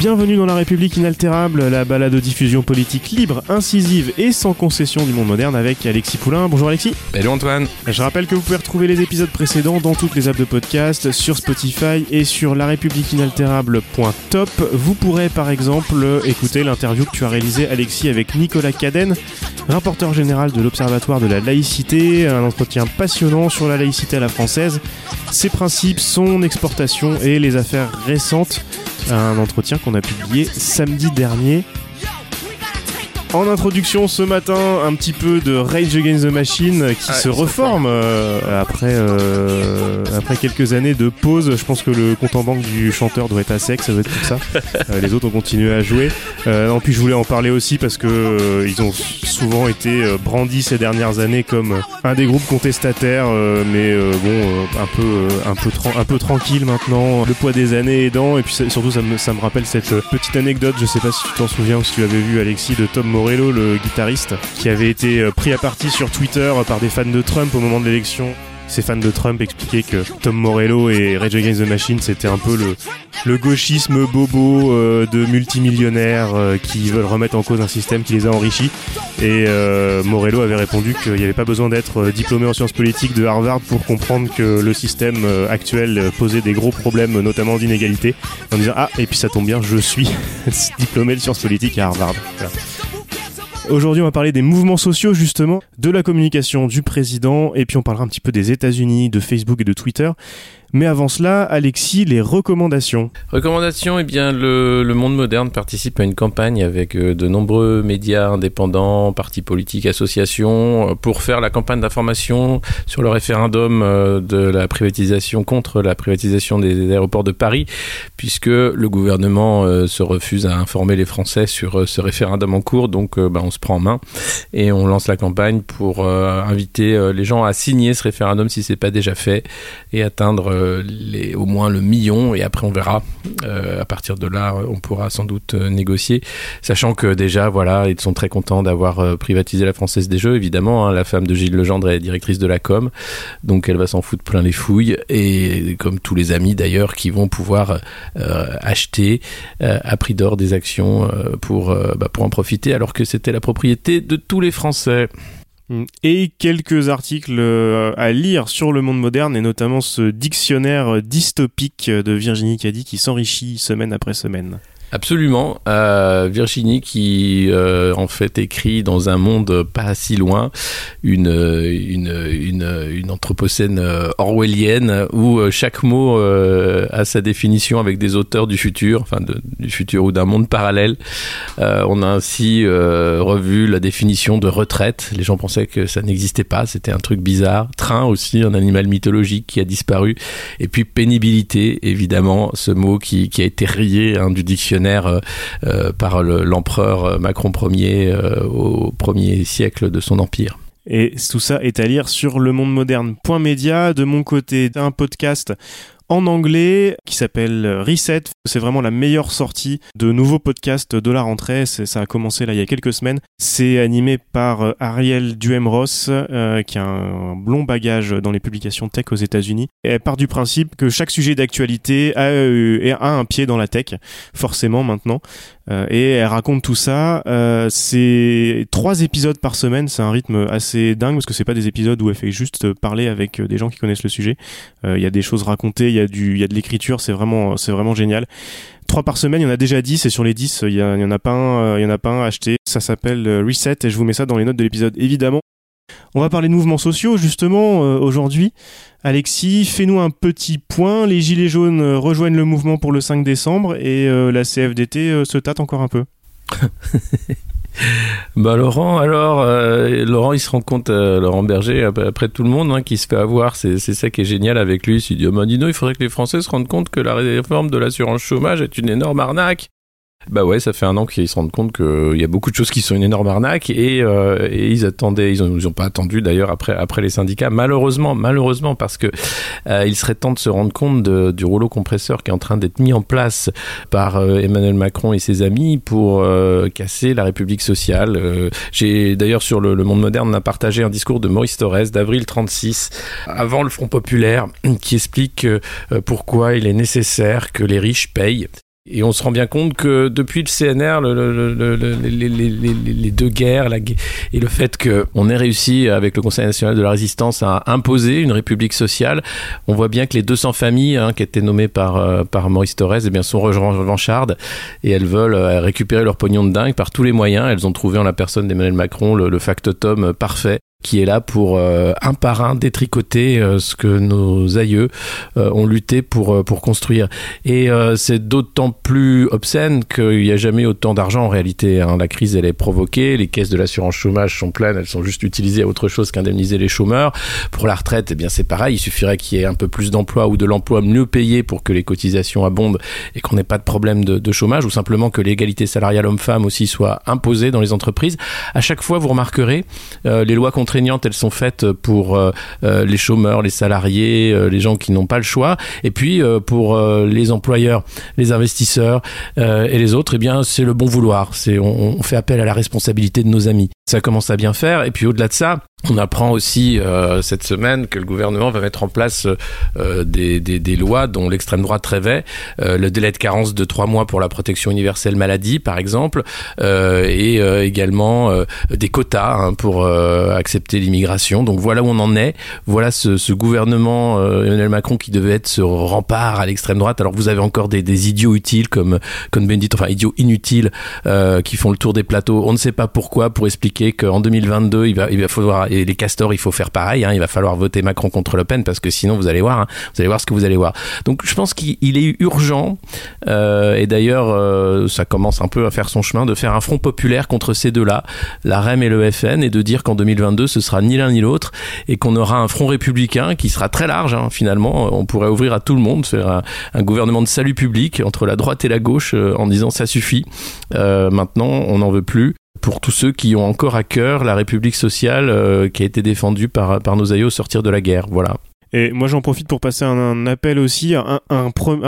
Bienvenue dans La République inaltérable, la balade de diffusion politique libre, incisive et sans concession du monde moderne avec Alexis Poulain. Bonjour Alexis. Hello Antoine. Je rappelle que vous pouvez retrouver les épisodes précédents dans toutes les apps de podcast, sur Spotify et sur larépubliqueinaltérable.top. Vous pourrez par exemple écouter l'interview que tu as réalisée Alexis avec Nicolas Caden, rapporteur général de l'Observatoire de la laïcité, un entretien passionnant sur la laïcité à la française, ses principes, son exportation et les affaires récentes un entretien qu'on a publié samedi dernier. En introduction ce matin, un petit peu de Rage Against the Machine qui se reforme euh, après, euh, après quelques années de pause. Je pense que le compte en banque du chanteur doit être à sec, ça doit être pour ça. Euh, les autres ont continué à jouer. Non, puis je voulais en parler aussi parce que ils ont souvent été brandis ces dernières années comme un des groupes contestataires, mais bon, un peu, un peu, un peu tranquille maintenant. Le poids des années aidant, et puis ça- surtout ça me, ça me rappelle cette petite anecdote. Je sais pas si tu t'en souviens ou si tu avais vu Alexis de Tom Morello, le guitariste, qui avait été euh, pris à partie sur Twitter euh, par des fans de Trump au moment de l'élection. Ces fans de Trump expliquaient que Tom Morello et Rage Against the Machine c'était un peu le, gauchisme bobo euh, de multimillionnaires qui veulent remettre en cause un système qui les a enrichis. Et Morello avait répondu qu'il n'y avait pas besoin d'être diplômé en sciences politiques de Harvard pour comprendre que le système actuel posait des gros problèmes, notamment d'inégalité, en disant Ah, et puis ça tombe bien, je suis diplômé de sciences politiques à Harvard. Aujourd'hui, on va parler des mouvements sociaux, justement, de la communication du président, et puis on parlera un petit peu des États-Unis, de Facebook et de Twitter. Mais avant cela, Alexis, les recommandations. Recommandation, eh bien, le, le Monde Moderne participe à une campagne avec euh, de nombreux médias indépendants, partis politiques, associations, euh, pour faire la campagne d'information sur le référendum euh, de la privatisation contre la privatisation des aéroports de Paris, puisque le gouvernement se refuse à informer les Français sur ce référendum en cours. Donc, bah, on se prend en main et on lance la campagne pour inviter les gens à signer ce référendum si c'est pas déjà fait et atteindre les, au moins le million et après on verra. Euh, à partir de là on pourra sans doute euh, négocier. Sachant que déjà voilà ils sont très contents d'avoir euh, privatisé la française des jeux évidemment hein, la femme de Gilles Legendre est directrice de la com. Donc elle va s'en foutre plein les fouilles. Et comme tous les amis d'ailleurs qui vont pouvoir euh, acheter euh, à prix d'or des actions euh, pour, euh, bah, pour en profiter alors que c'était la propriété de tous les Français Et quelques articles euh, à lire sur le monde moderne, et notamment ce dictionnaire dystopique de Virginie Caddy qui s'enrichit semaine après semaine. Absolument. Euh, Virginie qui euh, en fait écrit dans un monde pas si loin une une une, une anthropocène euh, orwellienne où chaque mot a sa définition avec des auteurs du futur, enfin du futur ou d'un monde parallèle. On a ainsi revu la définition de retraite. Les gens pensaient que ça n'existait pas, c'était un truc bizarre. Train aussi, un animal mythologique qui a disparu. Et puis pénibilité, évidemment, ce mot qui, qui a été rayé hein, du dictionnaire euh, euh, par le- l'empereur Macron Ier euh, au premier siècle de son empire. Et tout ça est à lire sur le monde moderne.media. De mon côté, un podcast en anglais qui s'appelle Reset. C'est vraiment la meilleure sortie de nouveaux podcasts de la rentrée. Ça a commencé là il y a quelques semaines. C'est animé par euh, Ariel Duhem-Ross, euh, qui a un long bagage dans les publications tech aux États-Unis. Et elle part du principe que chaque sujet d'actualité a, euh, a un pied dans la tech, forcément maintenant. Euh, et elle raconte tout ça. Euh, c'est trois épisodes par semaine. C'est un rythme assez dingue parce que c'est pas des épisodes où elle fait juste parler avec euh, des gens qui connaissent le sujet. Il y a des choses racontées, il y a du, il y a de l'écriture. C'est vraiment, c'est vraiment génial. Trois par semaine, il y en a déjà 10 et sur les 10, il y, en a pas un, il y en a pas un acheté. Ça s'appelle Reset et je vous mets ça dans les notes de l'épisode évidemment. On va parler de mouvements sociaux justement euh, aujourd'hui. Alexis, fais-nous un petit point. Les Gilets jaunes euh, rejoignent le mouvement pour le 5 décembre et euh, la CFDT se tâte encore un peu. Bah Laurent, alors Laurent, il se rend compte, Laurent Berger, après tout le monde, hein, qui se fait avoir, c'est ça qui est génial avec lui. Il dit, oh, bah, il faudrait que les Français se rendent compte que la réforme de l'assurance chômage est une énorme arnaque. Bah ouais, ça fait un an qu'ils se rendent compte qu'il y a beaucoup de choses qui sont une énorme arnaque et, euh, ils attendaient, ils nous ont pas attendu d'ailleurs après après les syndicats. Malheureusement, malheureusement parce que euh, il serait temps de se rendre compte du rouleau compresseur qui est en train d'être mis en place par euh, Emmanuel Macron et ses amis pour casser la République sociale. J'ai d'ailleurs sur le, le, Monde moderne on a partagé un discours de Maurice Thorez d'avril 36 avant le Front populaire qui explique pourquoi il est nécessaire que les riches payent et on se rend bien compte que depuis le CNR, le, le, le, les, deux guerres la, et le fait qu'on ait réussi avec le Conseil national de la résistance à imposer une république sociale, on voit bien que les 200 familles hein, qui étaient nommées par, euh, Maurice Thorez eh bien, sont revanchardes et elles veulent euh, récupérer leur pognon de dingue par tous les moyens. Elles ont trouvé en la personne d'Emmanuel Macron le, le factotum parfait qui est là pour euh, un par un détricoter euh, ce que nos aïeux euh, ont lutté pour pour construire. Et c'est d'autant plus obscène qu'il n'y a jamais autant d'argent en réalité. Hein. La crise elle est provoquée, les caisses de l'assurance chômage sont pleines, elles sont juste utilisées à autre chose qu'indemniser les chômeurs. Pour la retraite, eh bien c'est pareil, il suffirait qu'il y ait un peu plus d'emplois ou de l'emploi mieux payé pour que les cotisations abondent et qu'on n'ait pas de problème de, de chômage ou simplement que l'égalité salariale homme-femme aussi soit imposée dans les entreprises. À chaque fois, vous remarquerez les lois contre contraignantes, elles sont faites pour euh, euh, les chômeurs, les salariés, euh, les gens qui n'ont pas le choix. Et puis pour les employeurs, les investisseurs et les autres, eh bien c'est le bon vouloir. C'est on, on fait appel à la responsabilité de nos amis. Ça commence à bien faire. Et puis au-delà de ça, on apprend aussi euh, cette semaine que le gouvernement va mettre en place euh, des, des, des, lois dont l'extrême droite rêvait, euh, le délai de carence de trois mois pour la protection universelle maladie, par exemple, euh, et euh, également des quotas hein, pour accepter l'immigration. Donc voilà où on en est. Voilà ce, ce gouvernement Emmanuel Macron qui devait être ce rempart à l'extrême droite. Alors vous avez encore des, des idiots utiles comme comme Bendit, enfin idiots inutiles qui font le tour des plateaux. On ne sait pas pourquoi pour expliquer qu'en 2022 il va il va falloir et les castors, il faut faire pareil. Hein, il va falloir voter Macron contre Le Pen parce que sinon, vous allez voir, hein, vous allez voir ce que vous allez voir. Donc, je pense qu'il est urgent, euh, et d'ailleurs, euh, ça commence un peu à faire son chemin, de faire un front populaire contre ces deux-là, la REM et le FN, et de dire qu'en 2022, ce sera ni l'un ni l'autre, et qu'on aura un front républicain qui sera très large. Hein, finalement, on pourrait ouvrir à tout le monde, faire un, gouvernement de salut public entre la droite et la gauche, euh, en disant ça suffit. Euh, maintenant, on n'en veut plus pour tous ceux qui ont encore à cœur la République sociale euh, qui a été défendue par, par nos aïeux au sortir de la guerre. Voilà. Et moi j'en profite pour passer un, appel aussi, un,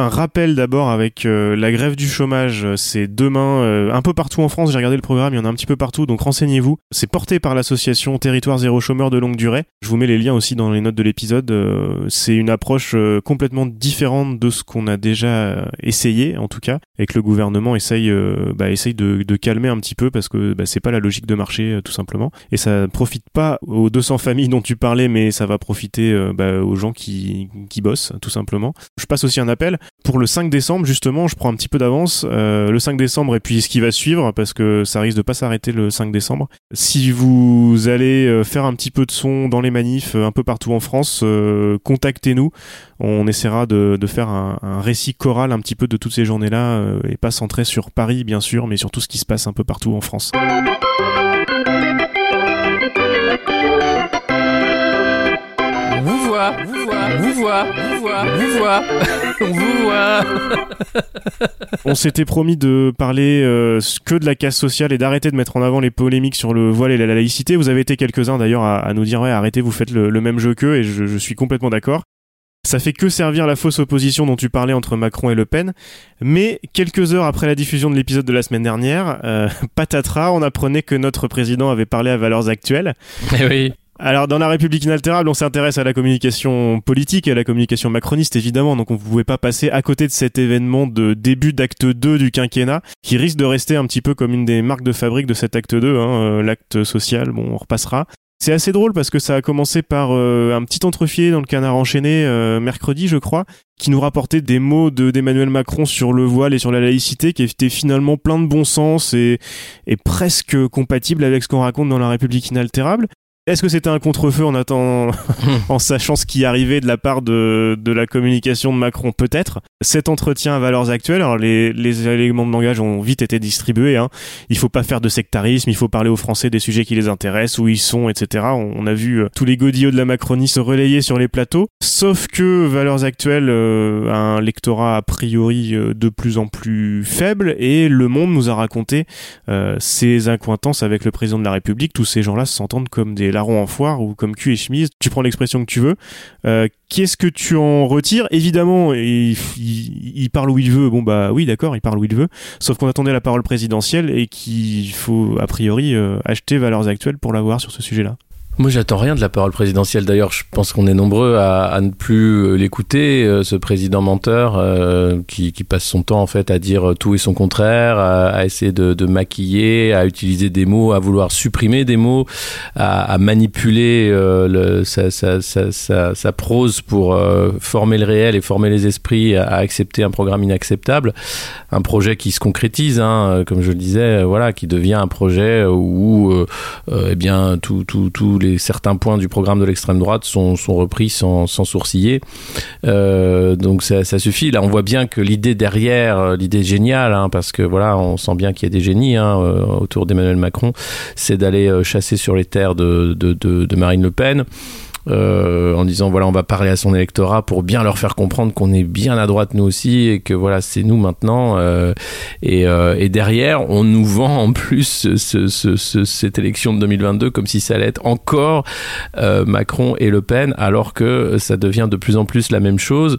rappel d'abord avec euh, la grève du chômage, c'est demain euh, un peu partout en France, j'ai regardé le programme, il y en a un petit peu partout, donc renseignez-vous. C'est porté par l'association Territoire Zéro Chômeur de longue durée. Je vous mets les liens aussi dans les notes de l'épisode. Euh, c'est une approche complètement différente de ce qu'on a déjà essayé en tout cas, et que le gouvernement essaye, bah, essaye de, calmer un petit peu parce que bah, c'est pas la logique de marché tout simplement. Et ça profite pas aux 200 familles dont tu parlais, mais ça va profiter bah, gens qui, qui bossent, tout simplement. Je passe aussi un appel. Pour le 5 décembre, justement, je prends un petit peu d'avance. Euh, le 5 décembre et puis ce qui va suivre, parce que ça risque de pas s'arrêter le 5 décembre. Si vous allez euh, faire un petit peu de son dans les manifs euh, un peu partout en France, contactez-nous. On essaiera de, de faire un, récit choral un petit peu de toutes ces journées-là, et pas centré sur Paris, bien sûr, mais sur tout ce qui se passe un peu partout en France. Vous voit, vous voit, vous voit, vous voit, vous voit, on vous voit. on s'était promis de parler euh, que de la casse sociale et d'arrêter de mettre en avant les polémiques sur le voile et la laïcité. Vous avez été quelques-uns d'ailleurs à, à, nous dire ouais arrêtez, vous faites le, le même jeu qu'eux et je, je suis complètement d'accord. Ça fait que servir la fausse opposition dont tu parlais entre Macron et Le Pen. Mais quelques heures après la diffusion de l'épisode de la semaine dernière, euh, patatras, on apprenait que notre président avait parlé à Valeurs Actuelles. Eh oui. Alors dans la République inaltérable, on s'intéresse à la communication politique et à la communication macroniste évidemment, donc on ne pouvait pas passer à côté de cet événement de début d'acte 2 du quinquennat, qui risque de rester un petit peu comme une des marques de fabrique de cet acte 2, hein, euh, l'acte social, bon on repassera. C'est assez drôle parce que ça a commencé par euh, un petit entrefier dans le canard enchaîné euh, mercredi, je crois, qui nous rapportait des mots de d'Emmanuel Macron sur le voile et sur la laïcité, qui étaient finalement plein de bon sens et, et presque compatibles avec ce qu'on raconte dans la République inaltérable. Est-ce que c'était un contre-feu en attendant, en sachant ce qui arrivait de la part de, de la communication de Macron? Peut-être. Cet entretien à valeurs actuelles, alors les, les éléments de langage ont vite été distribués. Hein. Il faut pas faire de sectarisme, il faut parler aux Français des sujets qui les intéressent, où ils sont, etc. On, a vu euh, tous les godillots de la Macronie se relayer sur les plateaux. Sauf que valeurs actuelles euh, a un lectorat a priori euh, de plus en plus faible et Le Monde nous a raconté ses incointances avec le président de la République. Tous ces gens-là s'entendent comme des larrons en foire ou comme cul et chemise. Tu prends l'expression que tu veux. Euh, Qu'est-ce que tu en retires? Évidemment, il, il, parle où il veut. Bon bah oui, d'accord, il parle où il veut. Sauf qu'on attendait la parole présidentielle et qu'il faut a priori euh, acheter Valeurs Actuelles pour l'avoir sur ce sujet-là. Moi, j'attends rien de la parole présidentielle. D'ailleurs, je pense qu'on est nombreux à, ne plus euh, l'écouter, euh, ce président menteur euh, qui, passe son temps en fait à dire tout et son contraire, à, essayer de, maquiller, à utiliser des mots, à vouloir supprimer des mots, à, manipuler le, sa, sa, sa, sa, prose pour former le réel et former les esprits à, accepter un programme inacceptable, un projet qui se concrétise, hein, comme je le disais, voilà, qui devient un projet où, eh bien, tout, tout, tout les, certains points du programme de l'extrême droite sont, sont repris sans, sans sourciller. Euh, donc ça, suffit. Là, on voit bien que l'idée derrière, euh, l'idée géniale, hein, parce que voilà, on sent bien qu'il y a des génies hein, euh, autour d'Emmanuel Macron, c'est d'aller chasser sur les terres de, de, Marine Le Pen en disant voilà on va parler à son électorat pour bien leur faire comprendre qu'on est bien à droite nous aussi et que voilà c'est nous maintenant et, derrière on nous vend en plus ce, ce, ce, cette élection de 2022 comme si ça allait être encore euh, Macron et Le Pen alors que ça devient de plus en plus la même chose.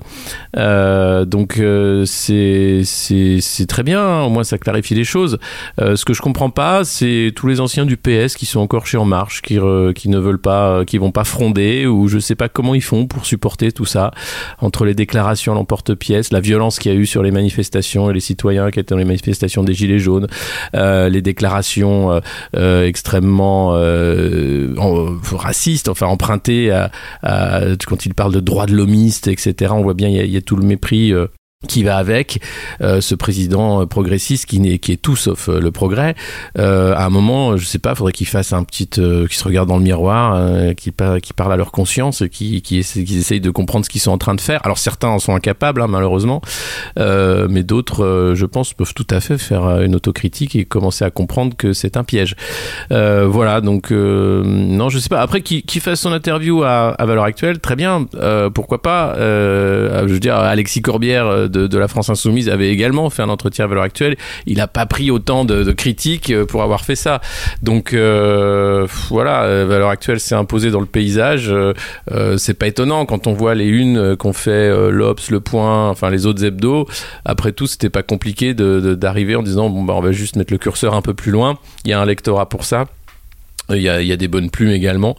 Euh, donc c'est c'est très bien hein, au moins ça clarifie les choses. Ce que je comprends pas c'est tous les anciens du PS qui sont encore chez En Marche qui, qui ne veulent pas qui vont pas fronder ou je sais pas comment ils font pour supporter tout ça entre les déclarations à l'emporte-pièce, la violence qu'il y a eu sur les manifestations et les citoyens qui étaient dans les manifestations des Gilets jaunes, euh, les déclarations euh, euh extrêmement euh, racistes, enfin empruntées à, quand il parle de droits de l'homiste, etc. On voit bien il y, y, a tout le mépris euh, qui va avec euh, ce président progressiste qui, qui est tout sauf euh, le progrès. Euh, à un moment, je sais pas, faudrait qu'il fasse un petit, euh, se regarde dans le miroir, qui, qui parle à leur conscience, qui, qui, qui essayent de comprendre ce qu'ils sont en train de faire. Alors certains en sont incapables, hein, malheureusement, mais d'autres, je pense, peuvent tout à fait faire une autocritique et commencer à comprendre que c'est un piège. voilà, donc non, je sais pas. Après, qu'il, qu'il fasse son interview à valeur actuelle, très bien. pourquoi pas Je veux dire, Alexis Corbière de, la France Insoumise avait également fait un entretien à valeur actuelle. Il n'a pas pris autant de, critiques euh, pour avoir fait ça. Donc euh, voilà, euh, valeur actuelle s'est imposé dans le paysage. C'est pas étonnant quand on voit les unes qu'ont fait euh, l'Obs, Le Point, enfin les autres hebdos. Après tout, c'était pas compliqué d'arriver en disant bon bah on va juste mettre le curseur un peu plus loin. Il y a un lectorat pour ça. Il y, a, il y a, des bonnes plumes également.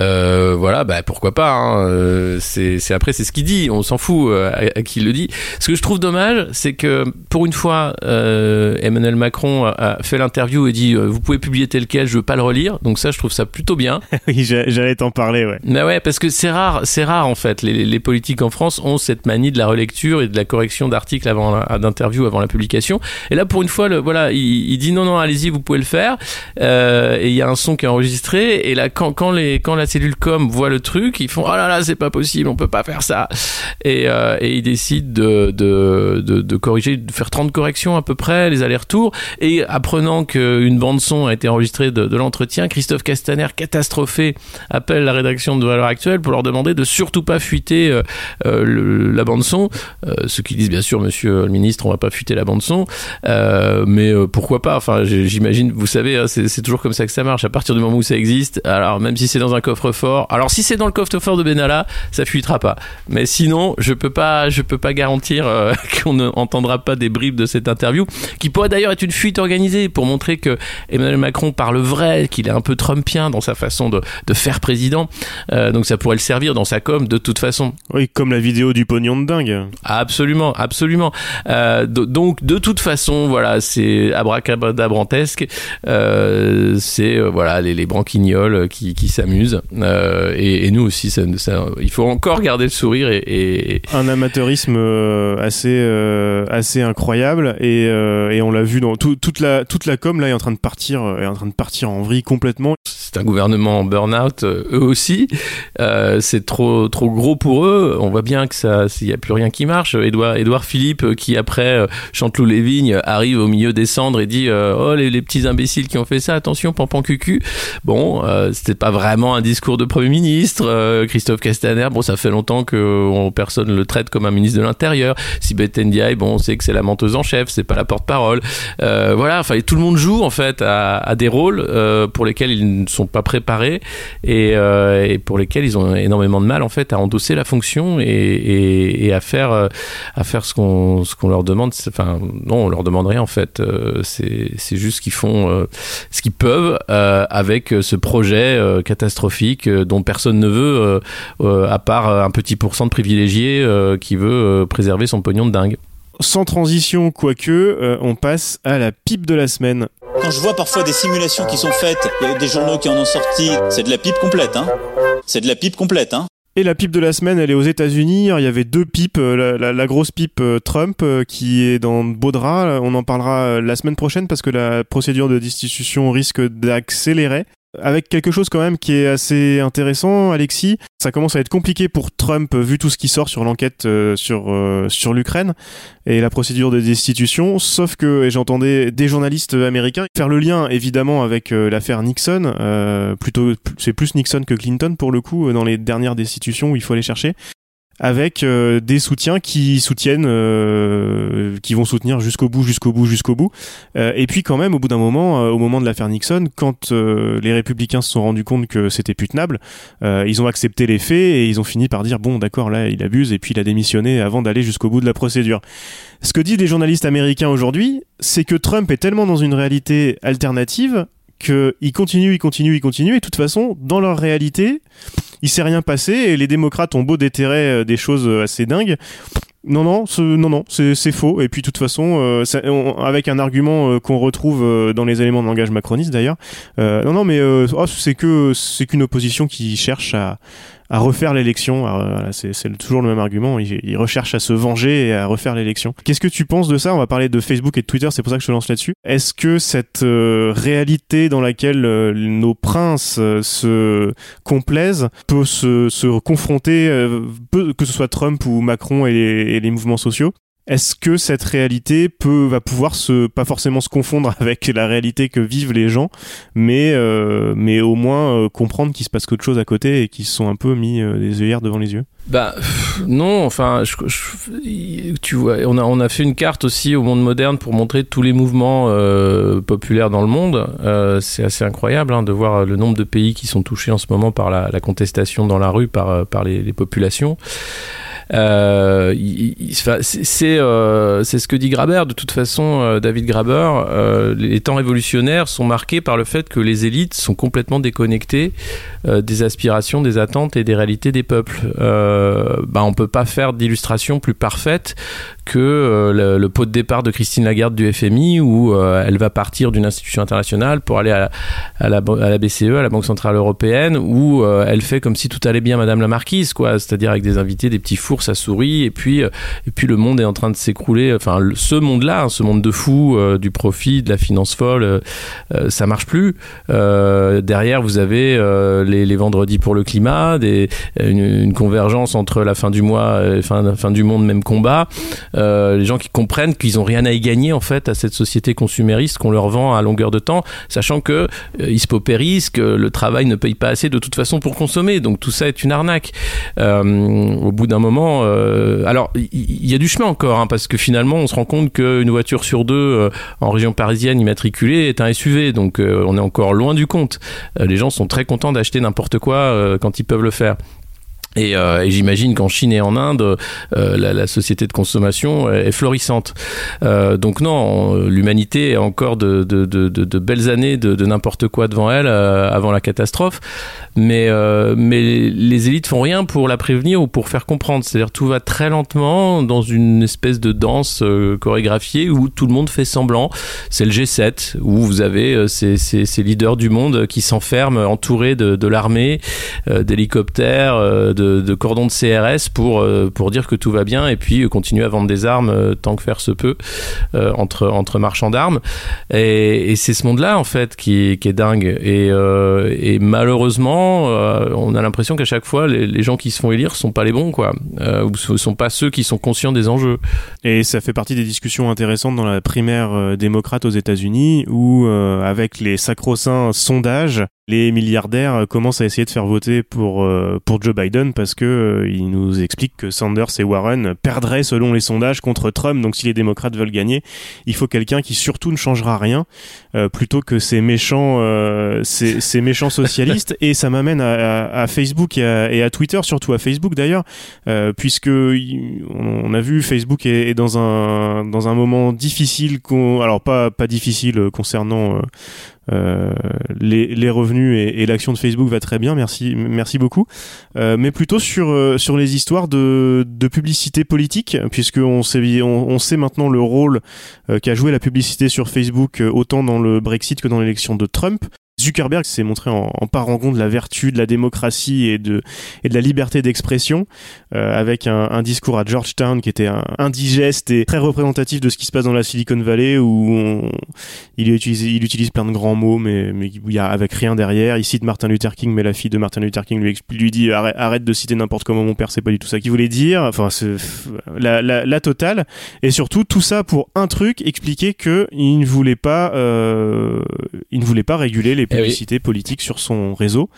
Euh, voilà, bah, pourquoi pas. Hein. Euh, c'est, après, c'est ce qu'il dit. On s'en fout euh, à, à, qui le dit. Ce que je trouve dommage, c'est que pour une fois, euh, Emmanuel Macron a fait l'interview et dit vous pouvez publier tel quel, je veux pas le relire. Donc ça, je trouve ça plutôt bien. oui, j'allais t'en parler, ouais. Mais ouais, parce que c'est rare, c'est rare en fait. Les, les, politiques en France ont cette manie de la relecture et de la correction d'articles avant d'interview avant la publication. Et là, pour une fois, le, voilà, il, il dit non, non, allez-y, vous pouvez le faire. et il y a un son qui enregistré et là quand, les quand la cellule com voit le truc ils font oh là là c'est pas possible on peut pas faire ça. Et, euh, ils décident de, de, de, corriger de faire 30 corrections à peu près les allers-retours. Et apprenant qu'une bande son a été enregistrée de, l'entretien Christophe Castaner catastrophé appelle la rédaction de Valeurs Actuelles pour leur demander de surtout pas fuiter euh, euh, la bande son. Euh, ce qu'ils disent bien sûr monsieur le ministre on va pas fuiter la bande son. Euh, mais pourquoi pas? Enfin j'imagine vous savez hein, c'est toujours comme ça que ça marche. À partir du moment où ça existe, alors même si c'est dans un coffre-fort, alors si c'est dans le coffre-fort de Benalla, ça fuitera pas. Mais sinon, je peux pas, je peux pas garantir euh, qu'on n'entendra pas des bribes de cette interview, qui pourrait d'ailleurs être une fuite organisée pour montrer que Emmanuel Macron parle vrai, qu'il est un peu trumpien dans sa façon de, de faire président. Euh, donc ça pourrait le servir dans sa com de toute façon. Oui, comme la vidéo du pognon de dingue. Absolument, absolument. Euh, donc de toute façon, voilà, c'est abracadabrantesque. Euh, c'est euh, voilà les, les branquignoles qui, qui s'amusent. Euh, et, et nous aussi, ça, ça- il faut encore garder le sourire et, et- un amateurisme euh, assez euh, assez incroyable et, euh, et on l'a vu dans tout- toute la toute la com là est en train de partir est en train de partir en vrille complètement c'est un gouvernement en burn-out, eux aussi. C'est trop trop gros pour eux. On voit bien que ça, il y a plus rien qui marche. Édouard Édouard Philippe, qui après euh, Chanteloup les vignes arrive au milieu des cendres et dit oh les, les petits imbéciles qui ont fait ça, attention pampan cucu. Bon, euh, c'était pas vraiment un discours de premier ministre. Euh, Christophe Castaner, bon ça fait longtemps que on- personne le traite comme un ministre de l'Intérieur. Sibeth Ndiaye, bon on sait que c'est la menteuse en chef, c'est pas la porte-parole. Euh, voilà, enfin tout le monde joue en fait à, à des rôles euh, pour lesquels ils ne sont pas préparés et, euh, et pour lesquels ils ont énormément de mal en fait à endosser la fonction et, et, et à faire euh, à faire ce qu'on ce qu'on leur demande. Enfin non, on leur demande rien en fait. Euh, c'est juste qu'ils font euh, ce qu'ils peuvent euh, avec ce projet euh, catastrophique euh, dont personne ne veut euh, euh, à part un petit pourcent de privilégiés euh, qui veut euh, préserver son pognon de dingue. sans transition quoique euh, on passe à la pipe de la semaine Quand je vois parfois des simulations qui sont faites, il y a des journaux qui en ont sorti, c'est de la pipe complète, hein. C'est de la pipe complète, hein. Et la pipe de la semaine, elle est aux États-Unis. Il y avait deux pipes. euh, La, grosse pipe euh, Trump euh, qui est dans draps. On en parlera la semaine prochaine parce que la procédure de destitution risque d'accélérer. Avec quelque chose quand même qui est assez intéressant, Alexis. Ça commence à être compliqué pour Trump euh, vu tout ce qui sort sur l'enquête euh, sur euh, sur l'Ukraine et la procédure de destitution. Sauf que j'entendais des journalistes américains faire le lien évidemment avec euh, l'affaire Nixon. Euh, plutôt, c'est plus Nixon que Clinton pour le coup dans les dernières destitutions où il faut aller chercher avec euh, des soutiens qui soutiennent, euh, qui vont soutenir jusqu'au bout, jusqu'au bout, jusqu'au bout. Euh, et puis quand même, au bout d'un moment, euh, au moment de l'affaire Nixon, quand euh, les républicains se sont rendus compte que c'était plus tenable, euh, ils ont accepté les faits et ils ont fini par dire bon, d'accord, là, il abuse et puis il a démissionné avant d'aller jusqu'au bout de la procédure. Ce que disent les journalistes américains aujourd'hui, c'est que Trump est tellement dans une réalité alternative qu'il continue, il continue, il continue, et de toute façon, dans leur réalité, il s'est rien passé, et les démocrates ont beau déterrer euh, des choses euh, assez dingues. Non, non, ce- non, non, c'est faux. Et puis, de toute façon, euh, on- avec un argument euh, qu'on retrouve dans les éléments de langage macroniste d'ailleurs. Non, non, mais oh, c'est que c'est qu'une opposition qui cherche à, à refaire l'élection. Alors, voilà, C'est toujours le même argument. Il, il recherche à se venger et à refaire l'élection. Qu'est-ce que tu penses de ça? On va parler de Facebook et de Twitter. C'est pour ça que je te lance là-dessus. Est-ce que cette euh, réalité dans laquelle euh, nos princes euh, se complaisent peut se, se confronter, euh, peut- que ce soit Trump ou Macron et les mouvements sociaux? Est-ce que cette réalité peut va pouvoir se pas forcément se confondre avec la réalité que vivent les gens, mais euh, mais au moins euh, comprendre qu'il se passe quelque chose à côté et qu'ils se sont un peu mis euh, des œillères devant les yeux? Bah non, enfin, je, je- tu vois, on a on a fait une carte aussi au monde moderne pour montrer tous les mouvements euh, populaires dans le monde. Euh, c'est assez incroyable hein, de voir le nombre de pays qui sont touchés en ce moment par la, la contestation dans la rue par euh, par les, les populations. Euh, euh, c'est ce que dit Graber. De toute façon, euh, David Graber, les temps révolutionnaires sont marqués par le fait que les élites sont complètement déconnectées des aspirations, des attentes et des réalités des peuples. Bah, on peut pas faire d'illustration plus parfaite que le, pot de départ de Christine Lagarde du FMI où elle va partir d'une institution internationale pour aller à, la, à la BCE, à la Banque Centrale Européenne, où elle fait comme si tout allait bien, Madame la Marquise, quoi, c'est-à-dire avec des invités, des petits fours, sa souris, et puis, euh, et puis le monde est en train de s'écrouler, enfin ce monde-là, hein, ce monde de fous, euh, du profit, de la finance folle, euh, euh, ça marche plus. Euh, derrière, vous avez les, les vendredis pour le climat, des, une, convergence entre la fin du mois et fin, fin du monde, même combat. Les gens qui comprennent qu'ils ont rien à y gagner en fait à cette société consumériste qu'on leur vend à longueur de temps, sachant que ils se paupérisent, que le travail ne paye pas assez de toute façon pour consommer. Donc tout ça est une arnaque. Au bout d'un moment, euh, alors il y, a du chemin encore, hein, parce que finalement on se rend compte qu'une voiture sur deux euh, en région parisienne immatriculée est un SUV, donc euh, on est encore loin du compte. Les gens sont très contents d'acheter n'importe quoi quand ils peuvent le faire. Et, euh, et j'imagine qu'en Chine et en Inde, euh, la, la, société de consommation est florissante. Euh, donc non, l'humanité a encore de, de, de, de, belles années de, n'importe quoi devant elle euh, avant la catastrophe. Mais, euh, mais les élites font rien pour la prévenir ou pour faire comprendre. C'est-à-dire tout va très lentement dans une espèce de danse chorégraphiée où tout le monde fait semblant. C'est le G7 où vous avez ces, ces, ces leaders du monde qui s'enferment entourés de l'armée, d'hélicoptères, de de, cordon de CRS pour, euh, pour dire que tout va bien et puis continuer à vendre des armes euh, tant que faire se peut euh, entre, entre marchands d'armes. Et, c'est ce monde-là, en fait, qui, qui est dingue. Et, malheureusement, on a l'impression qu'à chaque fois, les, gens qui se font élire sont pas les bons, quoi. ou sont pas ceux qui sont conscients des enjeux. Et ça fait partie des discussions intéressantes dans la primaire démocrate aux États-Unis où, avec les sacro-saints sondages, les milliardaires commencent à essayer de faire voter pour pour Joe Biden parce que euh, nous explique que Sanders et Warren perdraient selon les sondages contre Trump. Donc si les démocrates veulent gagner, il faut quelqu'un qui surtout ne changera rien euh, plutôt que ces méchants euh, ces, ces, méchants socialistes. et ça m'amène à, à, Facebook et à, et à, Twitter, surtout à Facebook d'ailleurs, puisque on, a vu Facebook est, est, dans un dans un moment difficile. Alors pas pas difficile concernant euh, les, les, revenus et, l'action de Facebook va très bien, merci, merci beaucoup. Euh, mais plutôt sur euh, sur les histoires de, de publicité politique, puisque on sait on sait maintenant le rôle qu'a joué la publicité sur Facebook autant dans le Brexit que dans l'élection de Trump. Zuckerberg s'est montré en, en, parent de la vertu de la démocratie et de, et de la liberté d'expression, euh, avec un, discours à Georgetown qui était indigeste et très représentatif de ce qui se passe dans la Silicon Valley, où il, utilise, il utilise plein de grands mots, mais, mais y a avec rien derrière. Il cite Martin Luther King, mais la fille de Martin Luther King lui, lui dit arrête, de citer n'importe comment mon père, c'est pas du tout ça qu'il voulait dire. Enfin, la, la, totale. Et surtout, tout ça pour un truc, expliquer que il ne voulait pas, euh, ne voulait pas réguler les eh publicité politique sur son réseau.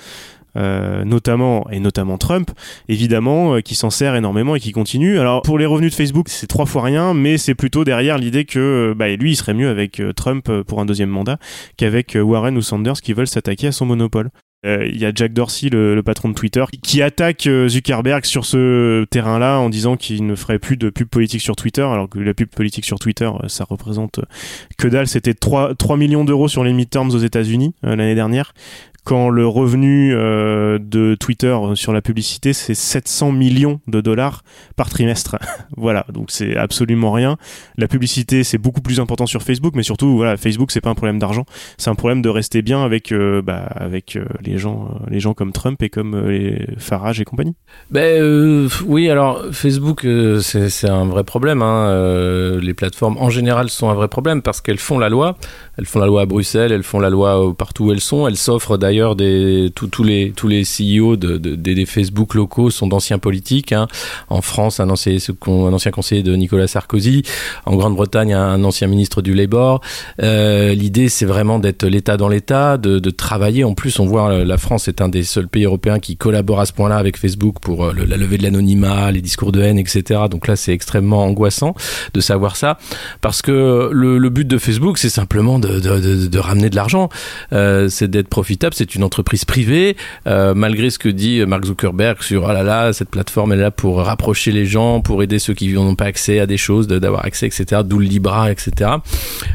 Euh, notamment et notamment Trump, évidemment, euh, qui s'en sert énormément et qui continue. Alors pour les revenus de Facebook, c'est trois fois rien, mais c'est plutôt derrière l'idée que bah, lui, il serait mieux avec euh, Trump pour un deuxième mandat qu'avec Warren ou Sanders qui veulent s'attaquer à son monopole. Il y a Jack Dorsey, le, patron de Twitter, qui attaque Zuckerberg sur ce terrain-là en disant qu'il ne ferait plus de pub politique sur Twitter, alors que la pub politique sur Twitter, ça représente que dalle. C'était 3, 3 millions d'euros sur les midterms aux États-Unis l'année dernière quand le revenu euh, de Twitter sur la publicité, c'est 700 millions de dollars par trimestre. voilà, donc c'est absolument rien. La publicité, c'est beaucoup plus important sur Facebook, mais surtout, voilà, Facebook, c'est pas un problème d'argent, c'est un problème de rester bien avec, euh, bah, avec euh, les gens, les gens comme Trump et comme Farage et compagnie. Ben oui, alors Facebook, c'est un vrai problème. Hein. les plateformes en général sont un vrai problème parce qu'elles font la loi. Elles font la loi à Bruxelles, elles font la loi partout où elles sont. Elles s'offrent d'ailleurs des tous les tous les CEO de, des Facebook locaux sont d'anciens politiques. Hein. En France, un ancien un ancien conseiller de Nicolas Sarkozy. En Grande-Bretagne, un ancien ministre du Labour. Euh, L'idée, c'est vraiment d'être l'État dans l'État, de, de, travailler. En plus, on voit la France est un des seuls pays européens qui collabore à ce point-là avec Facebook pour euh, la levée de l'anonymat, les discours de haine, etc. Donc là, c'est extrêmement angoissant de savoir ça, parce que le, le but de Facebook, c'est simplement de, de, ramener de l'argent, euh, c'est d'être profitable, c'est une entreprise privée, euh, malgré ce que dit Mark Zuckerberg sur ah là là, cette plateforme est là pour rapprocher les gens, pour aider ceux qui n'ont pas accès à des choses, d'avoir accès, etc. D'où le Libra, etc.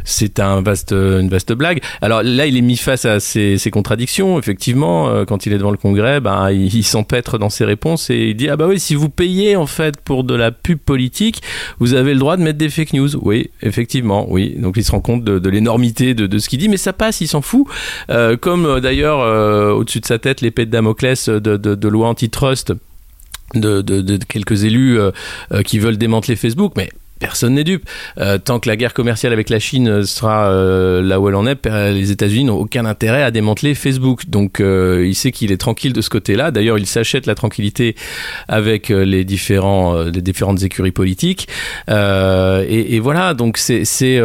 C'est un vaste, une vaste blague. Alors là, il est mis face à ces, ces contradictions. Effectivement, euh, quand il est devant le Congrès, ben, il, il s'empêtre dans ses réponses et il dit ah bah oui, si vous payez en fait pour de la pub politique, vous avez le droit de mettre des fake news. Oui, effectivement, oui. Donc il se rend compte de l'énormité de, ce qu'il dit, mais ça passe, il s'en fout. Euh, comme euh, d'ailleurs euh, au-dessus de sa tête l'épée de Damoclès de, loi antitrust de, quelques élus qui veulent démanteler Facebook, mais personne n'est dupe. Euh, tant que la guerre commerciale avec la Chine sera euh, là où elle en est, les États-Unis n'ont aucun intérêt à démanteler Facebook. Donc euh, il sait qu'il est tranquille de ce côté-là. D'ailleurs, il s'achète la tranquillité avec les différentes écuries politiques. Et, voilà. Donc ces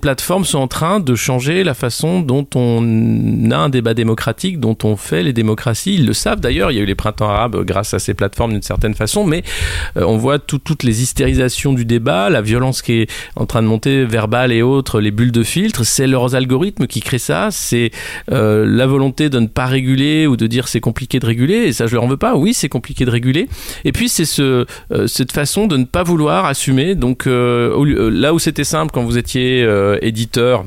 plateformes sont en train de changer la façon dont on a un débat démocratique, dont on fait les démocraties. Ils le savent d'ailleurs. Il y a eu les printemps arabes grâce à ces plateformes d'une certaine façon, mais on voit tout, toutes les hystérisations du débat, la violence qui est en train de monter, verbale et autres, les bulles de filtre, c'est leurs algorithmes qui créent ça, c'est euh, la volonté de ne pas réguler ou de dire c'est compliqué de réguler, et ça je leur en veux pas, oui c'est compliqué de réguler, et puis c'est ce, euh, cette façon de ne pas vouloir assumer, donc euh, là où c'était simple quand vous étiez éditeur,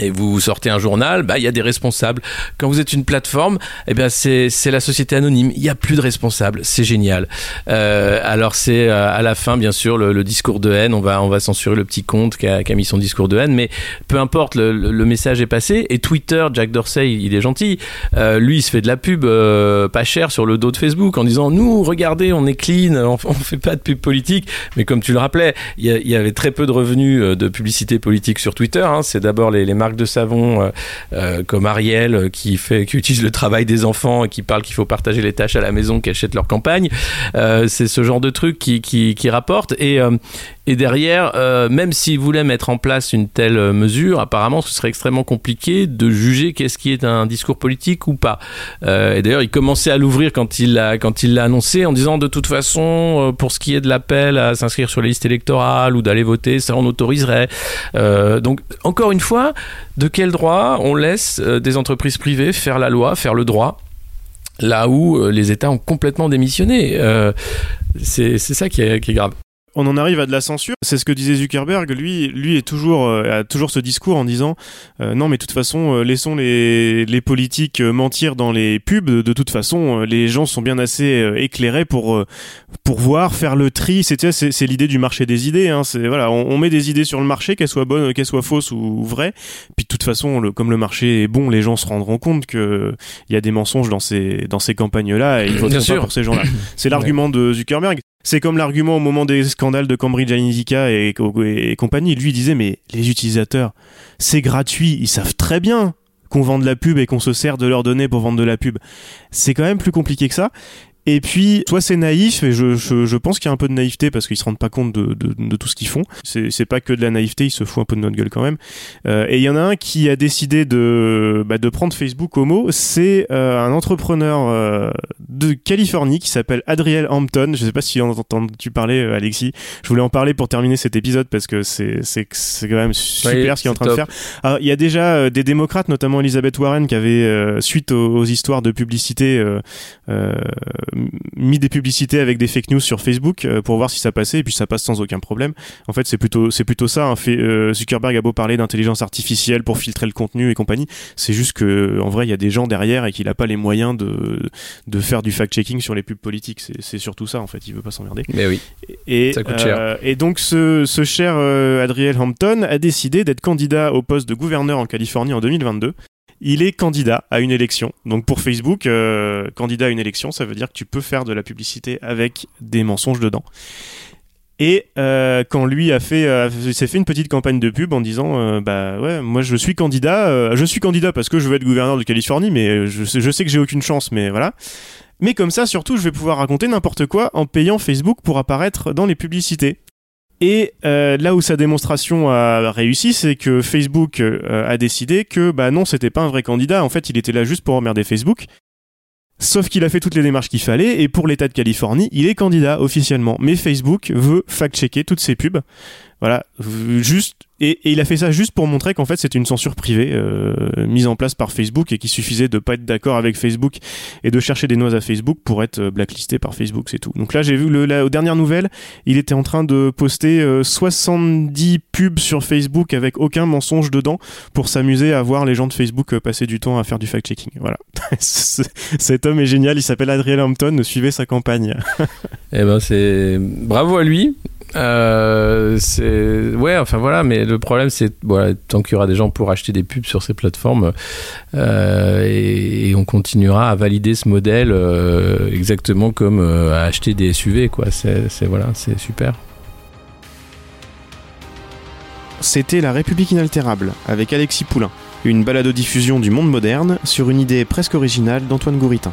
et vous sortez un journal, bah il y a des responsables. Quand vous êtes une plateforme, eh bien c'est c'est la société anonyme. Il y a plus de responsables. C'est génial. Euh, alors c'est euh, à la fin bien sûr le, le discours de haine. On va on va censurer le petit compte qui a, qui a mis son discours de haine, mais peu importe le, le- message est passé. Et Twitter, Jack Dorsey, il est gentil. Euh, lui il se fait de la pub euh, pas cher sur le dos de Facebook en disant nous regardez on est clean, on, on fait pas de pub politique. Mais comme tu le rappelais, il y, y avait très peu de revenus euh, de publicité politique sur Twitter. hein. C'est d'abord les, les marques de savon euh, euh, comme Ariel euh, qui fait, qui utilise le travail des enfants et qui parle qu'il faut partager les tâches à la maison, qui achètent leur campagne. C'est ce genre de truc qui, qui, qui rapporte. Et, et derrière, euh, même s'ils voulaient mettre en place une telle euh, mesure, apparemment, ce serait extrêmement compliqué de juger qu'est-ce qui est un discours politique ou pas. Euh, et d'ailleurs, il commençait à l'ouvrir quand il l'a quand il l'a annoncé en disant de toute façon, euh, pour ce qui est de l'appel à s'inscrire sur les listes électorales ou d'aller voter, ça on autoriserait. Euh, donc encore une fois, de quel droit on laisse euh, des entreprises privées faire la loi, faire le droit là où les États ont complètement démissionné? Euh, c'est ça qui est, qui est grave. On en arrive à de la censure. C'est ce que disait Zuckerberg. Lui, lui est toujours euh, a toujours ce discours en disant euh, non, mais de toute façon, euh, laissons les les politiques euh, mentir dans les pubs. De, toute façon, euh, les gens sont bien assez éclairés pour euh, pour voir faire le tri. C'est c'est l'idée du marché des idées. Hein. C'est voilà, on, on met des idées sur le marché, qu'elles soient bonnes, qu'elles soient fausses ou, vraies. Puis de toute façon, le, comme le marché est bon, les gens se rendront compte que il y a des mensonges dans ces dans ces campagnes là et ils voteront pas sûr. pour ces gens-là. C'est l'argument de Zuckerberg. C'est comme l'argument au moment des scandales de Cambridge Analytica et, et, et compagnie. Lui disait mais les utilisateurs, c'est gratuit, ils savent très bien qu'on vend de la pub et qu'on se sert de leurs données pour vendre de la pub. C'est quand même plus compliqué que ça. Et puis, soit c'est naïf, et je, je, je pense qu'il y a un peu de naïveté parce qu'ils se rendent pas compte de, de, de tout ce qu'ils font. C'est pas que de la naïveté, ils se foutent un peu de notre gueule quand même. Euh, et il y en a un qui a décidé de, bah, de prendre Facebook au mot, c'est euh, un entrepreneur euh, de Californie qui s'appelle Adriel Hampton. Je sais pas si on a entendu parler, euh, Alexis. Je voulais en parler pour terminer cet épisode parce que c'est quand même super Oui, ce qu'il est en train de faire. Alors, il y a déjà euh, des démocrates, notamment Elizabeth Warren, qui avait, euh, suite aux, aux histoires de publicité, mis des publicités avec des fake news sur Facebook euh, pour voir si ça passait, et puis ça passe sans aucun problème. En fait, c'est plutôt, c'est plutôt ça. hein. Fait, euh, Zuckerberg a beau parler d'intelligence artificielle pour filtrer le contenu et compagnie, c'est juste que, en vrai, il y a des gens derrière et qu'il a pas les moyens de, de faire du fact-checking sur les pubs politiques. C'est, surtout ça, en fait. Il veut pas s'emmerder. Mais oui. Et, Ça coûte euh, cher. et donc ce, ce cher euh, Adriel Hampton a décidé d'être candidat au poste de gouverneur en Californie en 2022. Il est candidat à une élection. Donc pour Facebook, euh, candidat à une élection, ça veut dire que tu peux faire de la publicité avec des mensonges dedans. Et euh, quand lui a fait, euh, s'est fait une petite campagne de pub en disant, bah ouais, moi je suis candidat, je suis candidat parce que je veux être gouverneur de Californie, mais je sais que j'ai aucune chance, mais voilà. Mais comme ça, surtout, je vais pouvoir raconter n'importe quoi en payant Facebook pour apparaître dans les publicités. Et euh, là où sa démonstration a réussi, c'est que Facebook euh, a décidé que bah non, c'était pas un vrai candidat. En fait, il était là juste pour emmerder Facebook. Sauf qu'il a fait toutes les démarches qu'il fallait et pour l'État de Californie, il est candidat officiellement. Mais Facebook veut fact-checker toutes ses pubs. Voilà, juste et, il a fait ça juste pour montrer qu'en fait c'était une censure privée euh, mise en place par Facebook et qu'il suffisait de pas être d'accord avec Facebook et de chercher des noises à Facebook pour être euh, blacklisté par Facebook, c'est tout. Donc là j'ai vu le, la, aux dernières nouvelles, il était en train de poster euh, 70 pubs sur Facebook avec aucun mensonge dedans pour s'amuser à voir les gens de Facebook euh, passer du temps à faire du fact-checking. Voilà. Cet homme est génial, il s'appelle Adriel Hampton, suivez sa campagne. Eh ben c'est bravo à lui. Euh, ouais, enfin voilà, mais le problème c'est voilà, tant qu'il y aura des gens pour acheter des pubs sur ces plateformes, euh, et, on continuera à valider ce modèle euh, exactement comme euh, à acheter des SUV quoi. C'est c'est- voilà, c'est super. C'était La République inaltérable avec Alexis Poulain, une balado-diffusion du monde moderne sur une idée presque originale d'Antoine Gouritin.